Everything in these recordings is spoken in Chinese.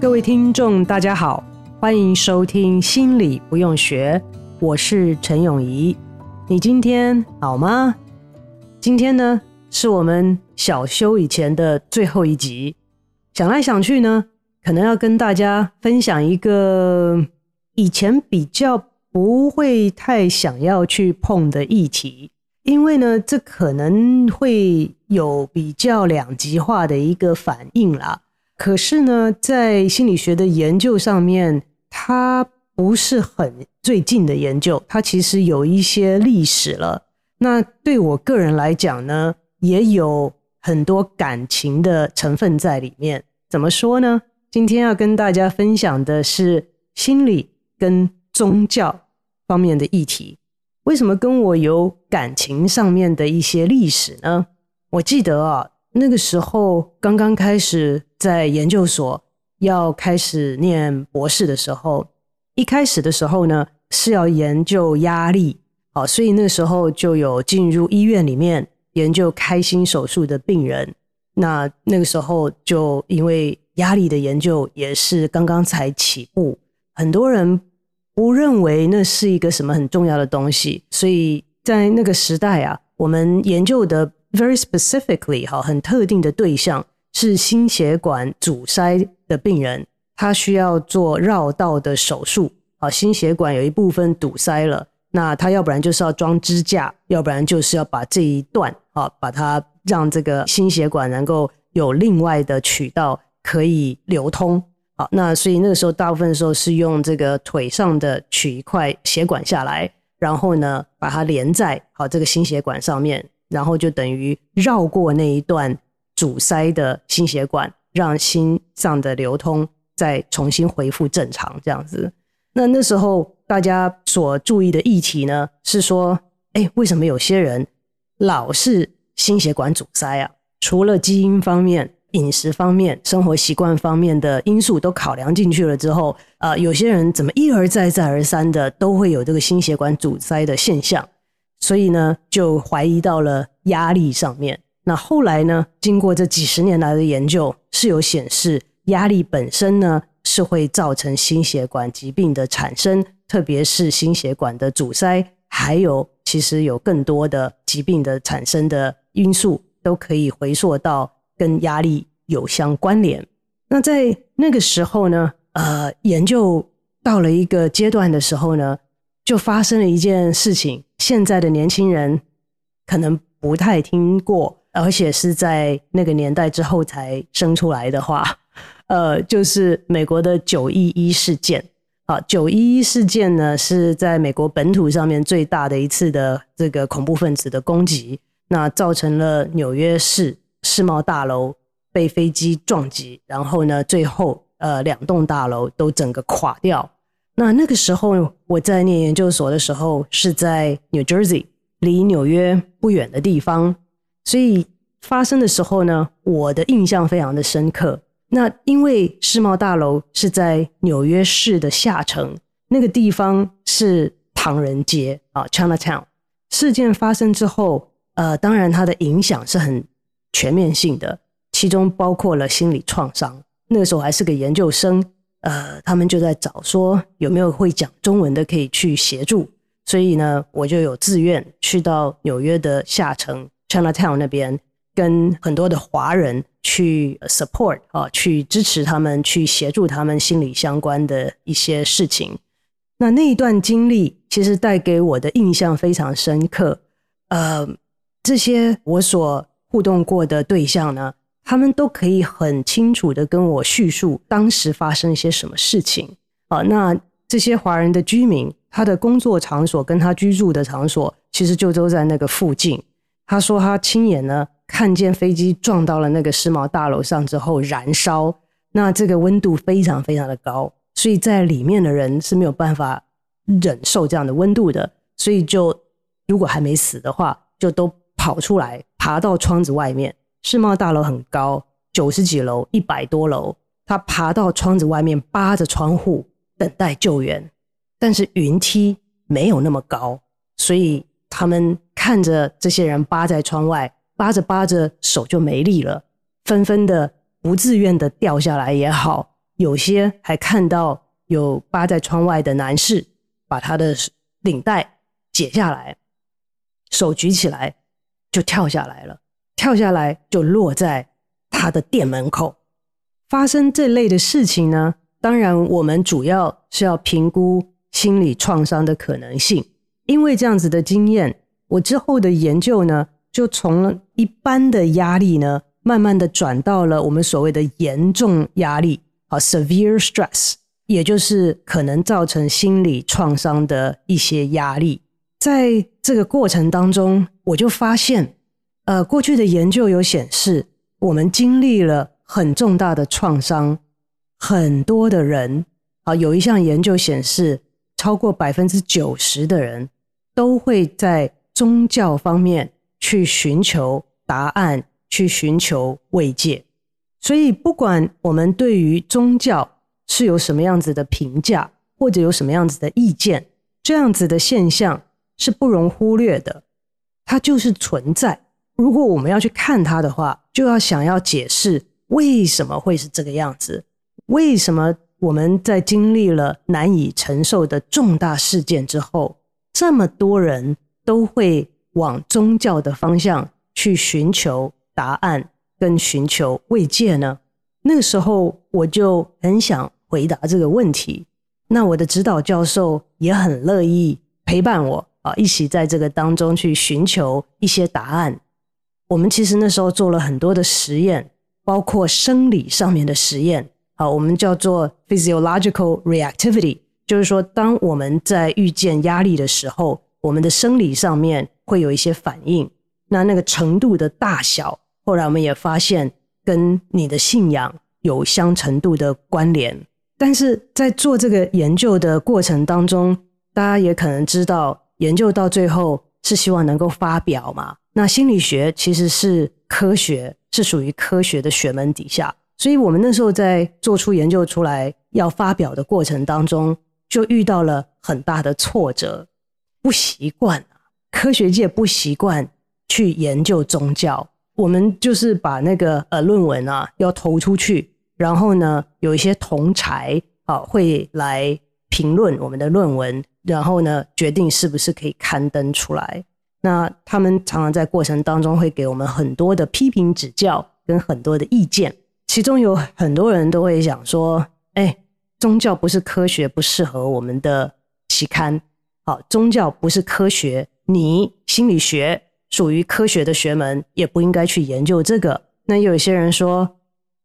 各位听众，大家好，欢迎收听《心理不用学》，我是陈永仪。你今天好吗？今天呢，是我们小休以前的最后一集。想来想去呢，可能要跟大家分享一个以前比较不会太想要去碰的议题，因为呢，这可能会有比较两极化的一个反应啦。可是呢，在心理学的研究上面，它不是很最近的研究，它其实有一些历史了。那对我个人来讲呢，也有很多感情的成分在里面。怎么说呢？今天要跟大家分享的是心理跟宗教方面的议题。为什么跟我有感情上面的一些历史呢？我记得啊。那个时候刚刚开始在研究所要开始念博士的时候，一开始的时候呢是要研究压力，好，所以那时候就有进入医院里面研究开心手术的病人。那那个时候就因为压力的研究也是刚刚才起步，很多人不认为那是一个什么很重要的东西，所以在那个时代啊，我们研究的。Very specifically，哈，很特定的对象是心血管阻塞的病人，他需要做绕道的手术，啊，心血管有一部分堵塞了，那他要不然就是要装支架，要不然就是要把这一段，啊，把它让这个心血管能够有另外的渠道可以流通，好，那所以那个时候大部分时候是用这个腿上的取一块血管下来，然后呢，把它连在好这个心血管上面。然后就等于绕过那一段阻塞的心血管，让心脏的流通再重新恢复正常，这样子。那那时候大家所注意的议题呢，是说，哎，为什么有些人老是心血管阻塞啊？除了基因方面、饮食方面、生活习惯方面的因素都考量进去了之后，呃，有些人怎么一而再、再而三的都会有这个心血管阻塞的现象？所以呢，就怀疑到了压力上面。那后来呢，经过这几十年来的研究，是有显示压力本身呢是会造成心血管疾病的产生，特别是心血管的阻塞，还有其实有更多的疾病的产生的因素都可以回溯到跟压力有相关联。那在那个时候呢，呃，研究到了一个阶段的时候呢，就发生了一件事情。现在的年轻人可能不太听过，而且是在那个年代之后才生出来的话，呃，就是美国的九一一事件。啊，九一一事件呢是在美国本土上面最大的一次的这个恐怖分子的攻击，那造成了纽约市世贸大楼被飞机撞击，然后呢，最后呃两栋大楼都整个垮掉。那那个时候，我在念研究所的时候是在 New Jersey，离纽约不远的地方，所以发生的时候呢，我的印象非常的深刻。那因为世贸大楼是在纽约市的下城，那个地方是唐人街啊，Chinatown。事件发生之后，呃，当然它的影响是很全面性的，其中包括了心理创伤。那个时候还是个研究生。呃，他们就在找说有没有会讲中文的可以去协助，所以呢，我就有自愿去到纽约的下城 Chinatown 那边，跟很多的华人去 support 啊，去支持他们，去协助他们心理相关的一些事情。那那一段经历其实带给我的印象非常深刻。呃，这些我所互动过的对象呢，他们都可以很清楚的跟我叙述当时发生一些什么事情。啊，那这些华人的居民，他的工作场所跟他居住的场所，其实就都在那个附近。他说他亲眼呢看见飞机撞到了那个世贸大楼上之后燃烧，那这个温度非常非常的高，所以在里面的人是没有办法忍受这样的温度的，所以就如果还没死的话，就都跑出来，爬到窗子外面。世贸大楼很高，九十几楼，一百多楼，他爬到窗子外面，扒着窗户。等待救援，但是云梯没有那么高，所以他们看着这些人扒在窗外，扒着扒着手就没力了，纷纷的不自愿的掉下来也好，有些还看到有扒在窗外的男士把他的领带解下来，手举起来就跳下来了，跳下来就落在他的店门口。发生这类的事情呢，当然，我们主要是要评估心理创伤的可能性。因为这样子的经验，我之后的研究呢，就从一般的压力呢，慢慢的转到了我们所谓的严重压力，啊，severe stress，也就是可能造成心理创伤的一些压力。在这个过程当中，我就发现，呃，过去的研究有显示，我们经历了很重大的创伤。很多的人啊，有一项研究显示，超过百分之九十的人都会在宗教方面去寻求答案，去寻求慰藉。所以，不管我们对于宗教是有什么样子的评价，或者有什么样子的意见，这样子的现象是不容忽略的，它就是存在。如果我们要去看它的话，就要想要解释为什么会是这个样子。为什么我们在经历了难以承受的重大事件之后，这么多人都会往宗教的方向去寻求答案跟寻求慰藉呢？那个时候我就很想回答这个问题。那我的指导教授也很乐意陪伴我啊，一起在这个当中去寻求一些答案。我们其实那时候做了很多的实验，包括生理上面的实验。好，我们叫做 physiological reactivity，就是说，当我们在遇见压力的时候，我们的生理上面会有一些反应。那那个程度的大小，后来我们也发现跟你的信仰有相程度的关联。但是在做这个研究的过程当中，大家也可能知道，研究到最后是希望能够发表嘛。那心理学其实是科学，是属于科学的学门底下。所以我们那时候在做出研究出来要发表的过程当中，就遇到了很大的挫折，不习惯，科学界不习惯去研究宗教。我们就是把那个呃论文啊要投出去，然后呢有一些同侪啊会来评论我们的论文，然后呢决定是不是可以刊登出来。那他们常常在过程当中会给我们很多的批评指教跟很多的意见。其中有很多人都会想说：“哎，宗教不是科学，不适合我们的期刊。好，宗教不是科学，你心理学属于科学的学门，也不应该去研究这个。”那有些人说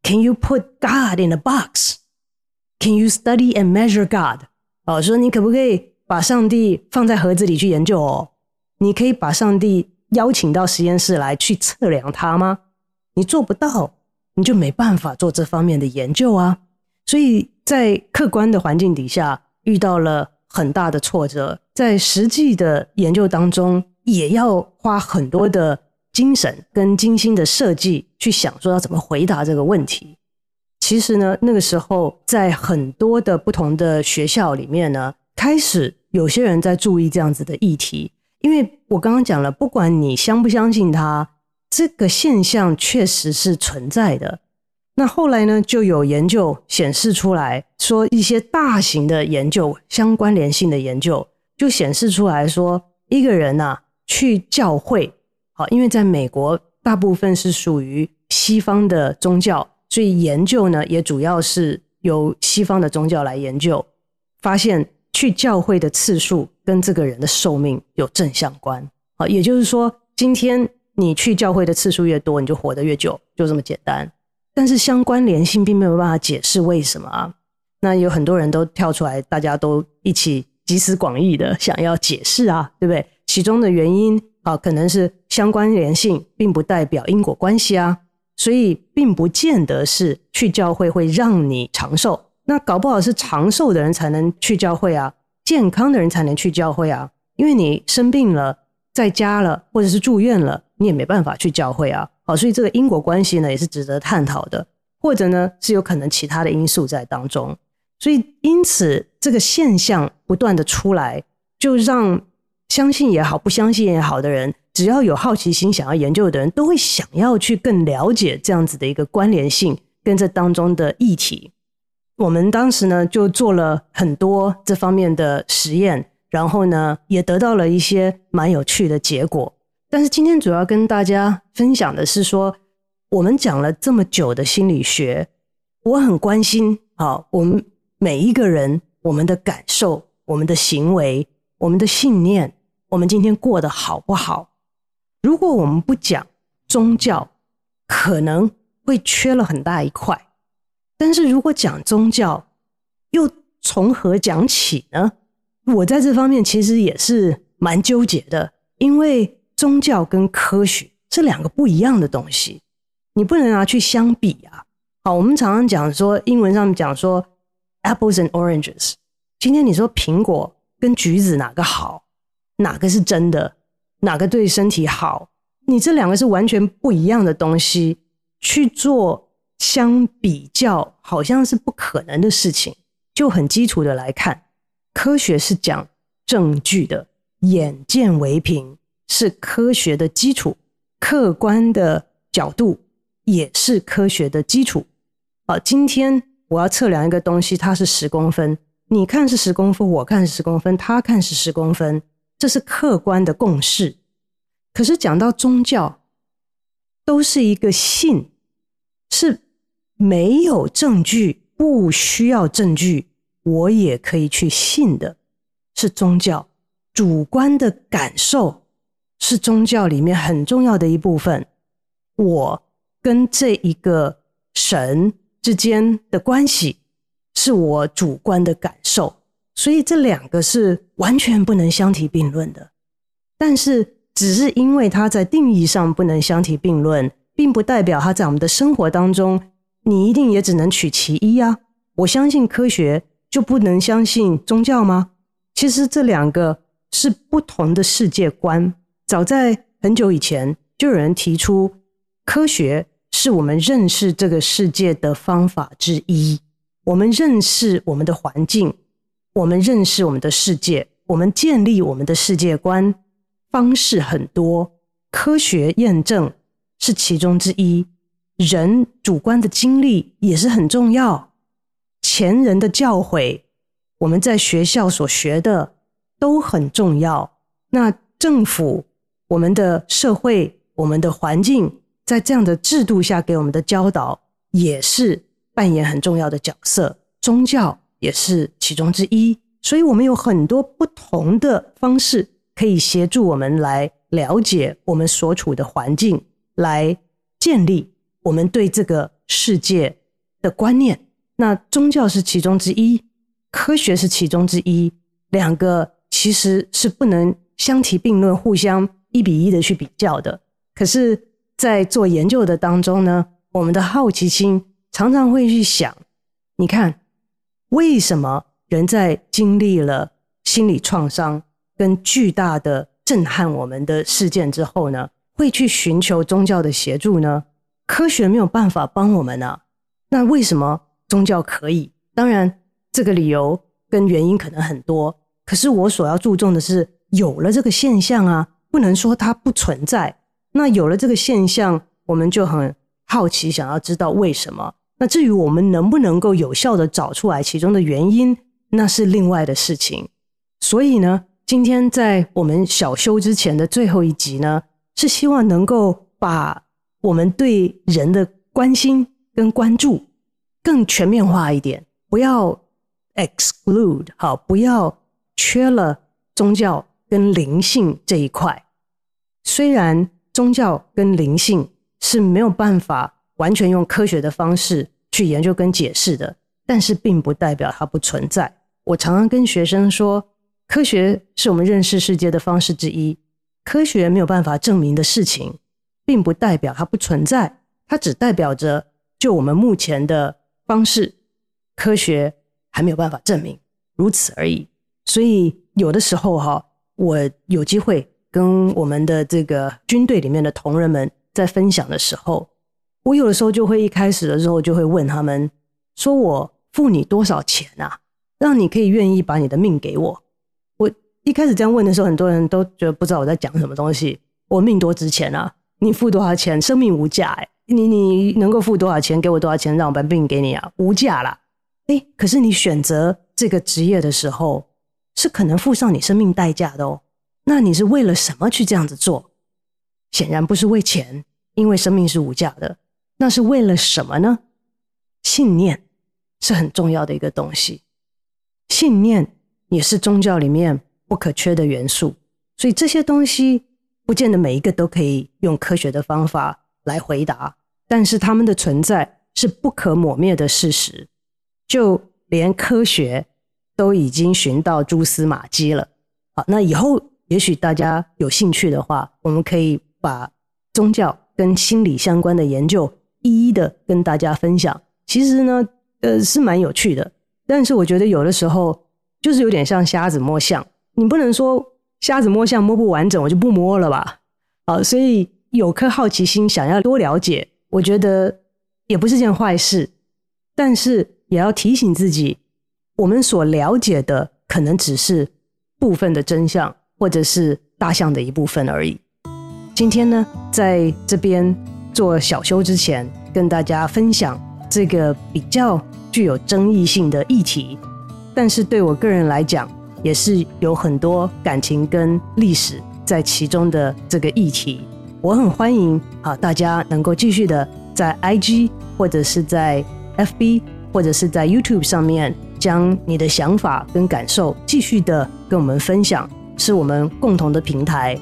：“Can you put God in a box? Can you study and measure God？” 哦，说你可不可以把上帝放在盒子里去研究哦？你可以把上帝邀请到实验室来去测量它吗？你做不到。你就没办法做这方面的研究啊，所以在客观的环境底下遇到了很大的挫折，在实际的研究当中也要花很多的精神跟精心的设计去想说要怎么回答这个问题。其实呢，那个时候在很多的不同的学校里面呢，开始有些人在注意这样子的议题，因为我刚刚讲了，不管你相不相信他。这个现象确实是存在的。那后来呢，就有研究显示出来说，一些大型的研究、相关联性的研究，就显示出来说，一个人呐、啊、去教会，好，因为在美国大部分是属于西方的宗教，所以研究呢也主要是由西方的宗教来研究，发现去教会的次数跟这个人的寿命有正相关啊，也就是说，今天你去教会的次数越多，你就活得越久，就这么简单。但是相关联性并没有办法解释为什么啊。那有很多人都跳出来，大家都一起集思广益的想要解释啊，对不对？其中的原因啊，可能是相关联性并不代表因果关系啊，所以并不见得是去教会会让你长寿。那搞不好是长寿的人才能去教会啊，健康的人才能去教会啊，因为你生病了，在家了，或者是住院了，你也没办法去教会啊。好，所以这个因果关系呢，也是值得探讨的，或者呢，是有可能其他的因素在当中。所以因此这个现象不断的出来，就让相信也好，不相信也好的人，只要有好奇心想要研究的人，都会想要去更了解这样子的一个关联性跟这当中的议题。我们当时呢，就做了很多这方面的实验，然后呢，也得到了一些蛮有趣的结果。但是今天主要跟大家分享的是说，我们讲了这么久的心理学，我很关心，好，我们每一个人，我们的感受、我们的行为、我们的信念，我们今天过得好不好？如果我们不讲宗教，可能会缺了很大一块。但是如果讲宗教，又从何讲起呢？我在这方面其实也是蛮纠结的，因为宗教跟科学这两个不一样的东西，你不能拿去相比啊。好，我们常常讲说，英文上面讲说 apples and oranges。今天你说苹果跟橘子哪个好？哪个是真的？哪个对身体好？你这两个是完全不一样的东西去做。相比较好像是不可能的事情，就很基础的来看，科学是讲证据的，眼见为凭是科学的基础，客观的角度也是科学的基础。好，今天我要测量一个东西，它是十公分，你看是十公分，我看是十公分，他看是十公分，这是客观的共识。可是讲到宗教，都是一个信，是。没有证据，不需要证据，我也可以去信的，是宗教。主观的感受是宗教里面很重要的一部分。我跟这一个神之间的关系，是我主观的感受，所以这两个是完全不能相提并论的。但是，只是因为它在定义上不能相提并论，并不代表它在我们的生活当中。你一定也只能取其一啊！我相信科学，就不能相信宗教吗？其实这两个是不同的世界观。早在很久以前，就有人提出，科学是我们认识这个世界的方法之一。我们认识我们的环境，我们认识我们的世界，我们建立我们的世界观方式很多，科学验证是其中之一。人主观的经历也是很重要，前人的教诲，我们在学校所学的都很重要。那政府、我们的社会、我们的环境，在这样的制度下给我们的教导，也是扮演很重要的角色。宗教也是其中之一，所以我们有很多不同的方式可以协助我们来了解我们所处的环境，来建立。我们对这个世界的观念，那宗教是其中之一，科学是其中之一，两个其实是不能相提并论、互相一比一的去比较的。可是，在做研究的当中呢，我们的好奇心常常会去想：你看，为什么人在经历了心理创伤跟巨大的震撼我们的事件之后呢，会去寻求宗教的协助呢？科学没有办法帮我们呢、啊，那为什么宗教可以？当然，这个理由跟原因可能很多。可是我所要注重的是，有了这个现象啊，不能说它不存在。那有了这个现象，我们就很好奇，想要知道为什么。那至于我们能不能够有效地找出来其中的原因，那是另外的事情。所以呢，今天在我们小修之前的最后一集呢，是希望能够把。我们对人的关心跟关注更全面化一点，不要 exclude，好，不要缺了宗教跟灵性这一块。虽然宗教跟灵性是没有办法完全用科学的方式去研究跟解释的，但是并不代表它不存在。我常常跟学生说，科学是我们认识世界的方式之一。科学没有办法证明的事情，并不代表它不存在，它只代表着就我们目前的方式，科学还没有办法证明，如此而已。所以有的时候哈，我有机会跟我们的这个军队里面的同仁们在分享的时候，我有的时候就会一开始的时候就会问他们，说我付你多少钱啊，让你可以愿意把你的命给我？一开始这样问的时候，很多人都觉得不知道我在讲什么东西。我命多值钱啊？你付多少钱？生命无价哎，你你能够付多少钱给我多少钱，让我把命给你啊？无价啦。哎，可是你选择这个职业的时候，是可能付上你生命代价的哦。那你是为了什么去这样子做？显然不是为钱，因为生命是无价的。那是为了什么呢？信念是很重要的一个东西，信念也是宗教里面不可缺的元素。所以这些东西不见得每一个都可以用科学的方法来回答，但是他们的存在是不可抹灭的事实。就连科学都已经寻到蛛丝马迹了。好，那以后也许大家有兴趣的话，我们可以把宗教跟心理相关的研究一一的跟大家分享。其实呢，呃，是蛮有趣的。但是我觉得有的时候就是有点像瞎子摸象，你不能说瞎子摸象摸不完整，我就不摸了吧？啊，所以有颗好奇心，想要多了解，我觉得也不是件坏事。但是也要提醒自己，我们所了解的可能只是部分的真相，或者是大象的一部分而已。今天呢，在这边做小修之前，跟大家分享这个比较具有争议性的议题，但是对我个人来讲，也是有很多感情跟历史在其中的这个议题。我很欢迎啊，大家能够继续的在 IG 或者是在 FB 或者是在 YouTube 上面，将你的想法跟感受继续的跟我们分享，是我们共同的平台。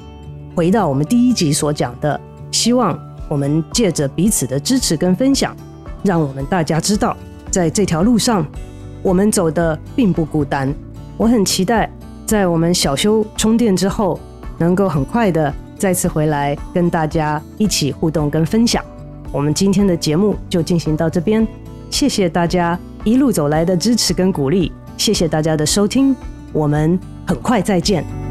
回到我们第一集所讲的，希望我们借着彼此的支持跟分享，让我们大家知道，在这条路上，我们走的并不孤单。我很期待在我们小修充电之后，能够很快的再次回来跟大家一起互动跟分享。我们今天的节目就进行到这边，谢谢大家一路走来的支持跟鼓励，谢谢大家的收听，我们很快再见。